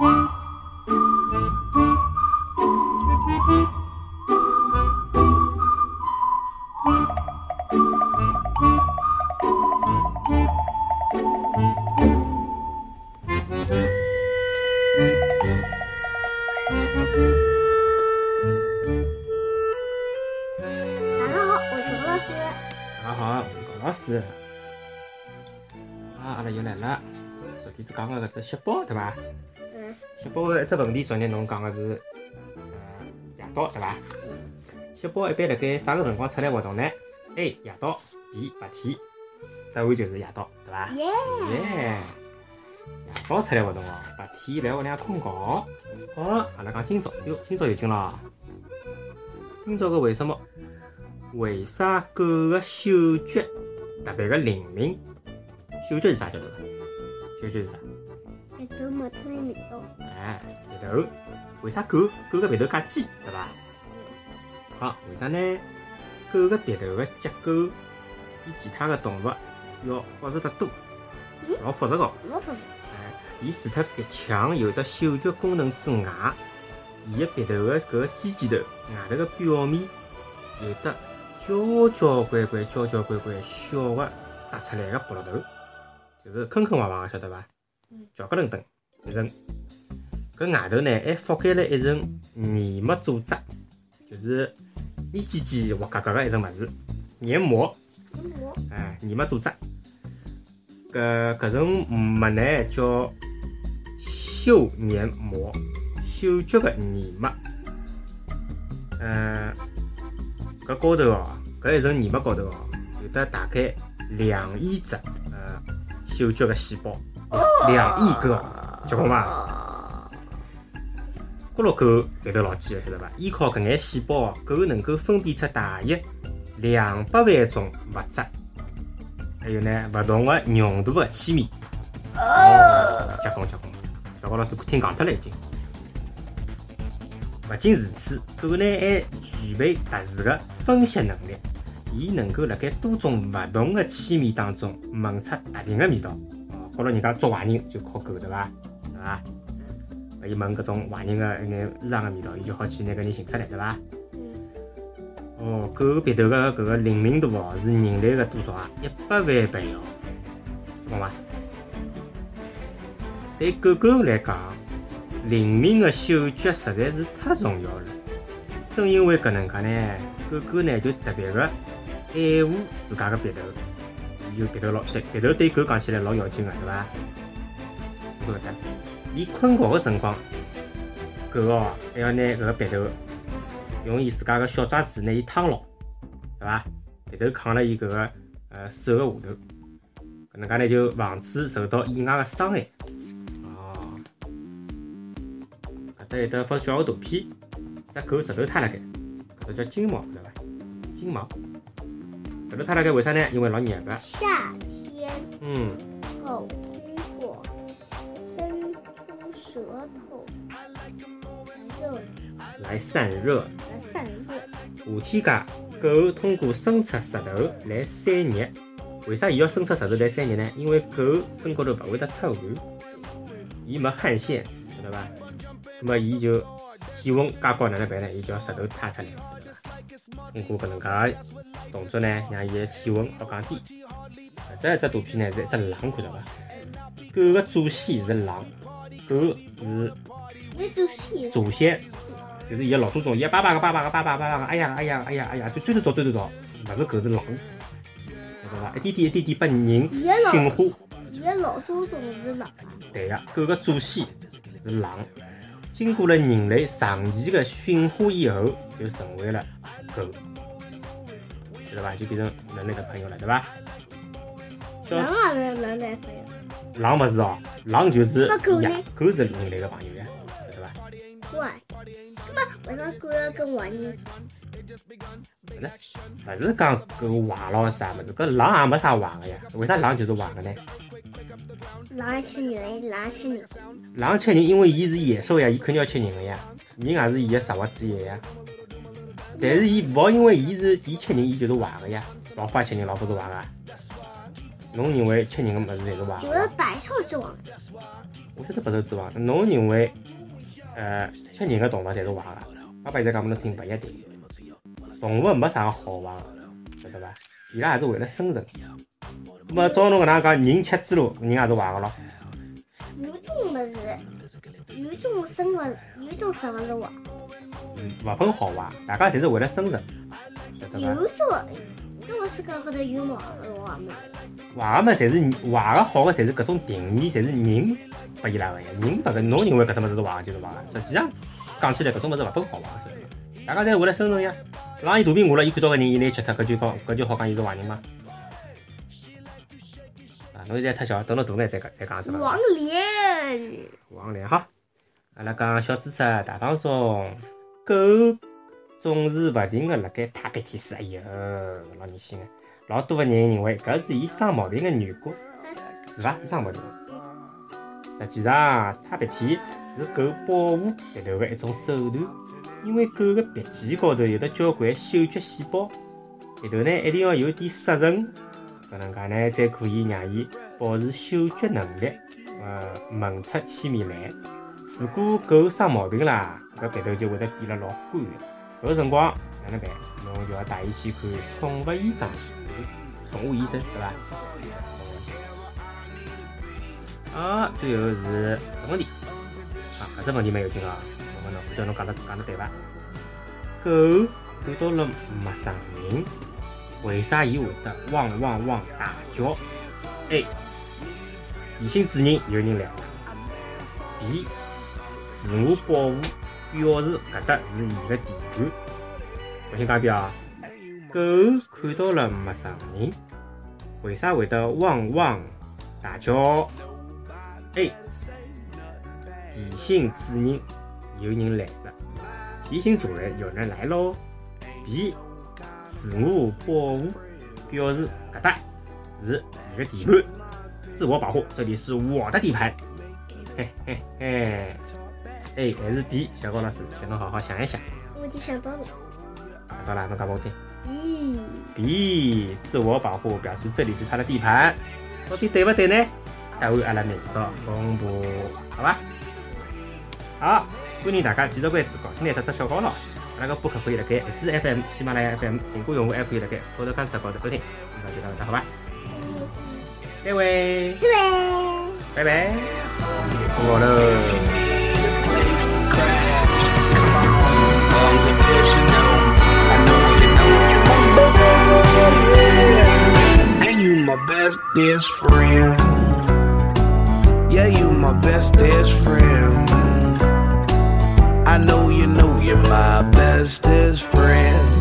啊，阿拉又来了。昨天子讲个搿只小宝对伐？嗯，小宝个一只问题，昨日侬讲个是呃夜到对伐？小宝一般辣盖啥个辰光出来活动呢？A 夜到，B 白天。答案就是夜到，对伐？耶！耶！夜到出来活动哦，白天来屋里向困觉。好，阿拉讲今朝，哟，今朝有劲了。今朝个为什么？为啥狗个嗅觉特别个灵敏？嗅觉是啥晓得伐？嗅觉是啥？鼻头冒出来味道。哎，鼻头。为啥狗狗个鼻头介尖，对伐？好，为啥呢？狗个鼻头个结构比其他个动物要复杂得多，老复杂个。老复杂。哎，伊除脱鼻腔有得嗅觉功能之外，伊个鼻头个搿个尖尖头外头个表面有的交交关关、交交关关小个凸出来个白头，就是坑坑洼洼个，晓得伐？翘个楞登一层。搿外头呢还覆盖了一层黏膜组织，就是黏唧唧、滑嘎嘎个一层物事，黏膜。我哎，黏膜组织。搿搿层膜呢叫嗅黏膜，嗅觉个黏膜。嗯，搿高头哦，搿一层黏膜高头哦，有得大概两亿只呃嗅觉个细胞，两亿个，结棍伐？咕噜狗鼻头老几个，晓得伐？依靠搿眼细胞，狗能够分辨出大约两百万种物质。还有呢，勿同个浓度个气味。哦，结棍结棍，小高老师听戆脱了已经。勿仅如此，狗呢还具备特殊个分析能力，伊能够辣盖多种勿同个气味当中闻出特定个味道。哦，觉着人家捉坏人就靠狗对伐？对伐？伊闻搿种坏人个一眼衣裳个味道，伊就好去拿搿人寻出来，对伐？哦，狗鼻头个搿个灵敏度哦，是人类个多少啊？一百万倍哦，结棍伐？对狗狗来讲，灵敏个嗅觉实在是太重要了。正因为搿能介呢，狗狗呢就特别个爱护自家个鼻头，伊就鼻头老对鼻头对狗讲起来老要紧的，对伐？侬晓得，伊困觉的辰光，狗哦还要拿搿个鼻头。用伊自家个小爪子拿伊烫牢，对伐？鼻头扛辣伊搿个呃手个下头，搿能介呢就防止受到意外的伤害。哦，搿搭有得发小个图片，只狗舌头塌辣盖，搿只叫金毛，对伐？金毛，舌头塌辣盖为啥呢？因为老热个。夏天，嗯，狗通过伸出舌头热来散热。来散热。夏天介，狗通过伸出舌头来散热。为啥伊要伸出舌头来散热呢？因为狗身高头勿会得出汗，伊没汗腺，晓得伐？那么伊就体温介高哪能办呢？伊就要舌头塌出来，通过搿能介个动作呢，让伊个体温好降低。这一只图片呢是一只狼，看到伐？狗个祖先是狼，狗是祖先祖先。就是伊个老祖宗，伊个爸爸个爸爸个爸爸爸爸个，哎呀哎呀哎呀哎呀，就追得早追得早，勿是狗是狼，晓得伐？一点点一点点拨人驯化。伊个老祖宗是狼。对个，狗个祖先是狼，经过了人类长期的驯化以后，就成为了狗，晓得吧？就变成人类的朋友了，对吧？狼也是人类朋友。狼不是哦，狼就是狗呢，狗是人类的朋友呀，晓得吧？喂。那么为啥狗要跟坏人说？勿是讲狗坏咯啥物事，搿狼也没啥坏个呀。为啥狼就是坏个呢？狼吃人，狼吃人。狼吃人，因为伊是野兽呀，伊肯定要吃人个呀。人也是伊个食物之一呀。但是伊勿好因为伊是伊吃人，伊就是坏个呀。老虎也吃人，老虎是坏个。侬认为吃人个物事侪是坏就是百兽之王。我晓得百兽之王，侬认为呃吃人个动物侪是坏个？爸爸现在讲拨侬听，勿一定。动物没啥个好坏，晓得伐？伊拉也是为了生存。那么照侬搿能讲，人吃猪肉，人也是坏个咯。有种物事，有种生物，有种生物是坏。嗯，勿分好坏，大家侪是为了生存，晓得伐？有种，这个世界高头有毛个坏物事。坏个么，侪是坏个，好个，侪是搿种定义，侪是人拨伊拉个呀。人拨搿侬认为搿只物事是坏个就是坏个，实际上讲起来搿种物事勿分好坏，晓得伐？大家侪为了生存呀。让伊肚皮饿了，伊看到个人，伊拿伊吃脱，搿就好，搿就好讲伊是坏人吗？啊，侬现在太小，等侬大眼再讲再讲只伐？王莲，王莲好，阿拉讲小猪猪大放松，狗总是勿停个辣盖淌鼻涕水，哎哟，老恶心个。老多个人认为搿是伊生毛病个缘故，是伐？是生毛病。实际上，淌鼻涕是狗保护鼻头个一种手段，因为狗个鼻尖高头有得交关嗅觉细胞，鼻头呢一定要有点湿润，搿能介呢才可以让伊保持嗅觉能力，呃，闻出气味来。如果狗生毛病啦，搿鼻头就会得变了老干的，搿辰光哪能办？侬就要带伊去看宠物医生，宠物医生对伐？啊，最后是搿问题，啊，搿只问题蛮有劲啊！问问侬，不叫侬讲得讲得对伐？狗看到了陌生人，为啥伊会得汪汪汪大叫？A. 提醒主人有人来了。B. 自我保护，表示搿搭是伊个地盘。我先讲一遍啊！狗看到了陌生人，为啥会得汪汪大叫？A. 提醒主人有人来了，提醒主人有人来喽。B. 自我保护，表示搿搭是伊的地盘，自我保护，这里是我的地盘。嘿嘿嘿，A 还是 B？小高老师，请侬好好想一想。我就想到了。想到了，侬讲拨我听。咦，B 自我保护表示这里是他的地盘，到底对不对呢？答案阿拉明朝公布，好吧？好，欢迎大家继续关注搞清来这只小高老师。阿拉个播客可以辣盖荔枝 FM、喜马拉雅 FM、苹果用户还可以辣盖 Podcast 高头收听。那就到这，好吧？各位，对呗。拜拜，我喽。And you my bestest friend. Yeah, you my bestest friend. I know you know you're my bestest friend.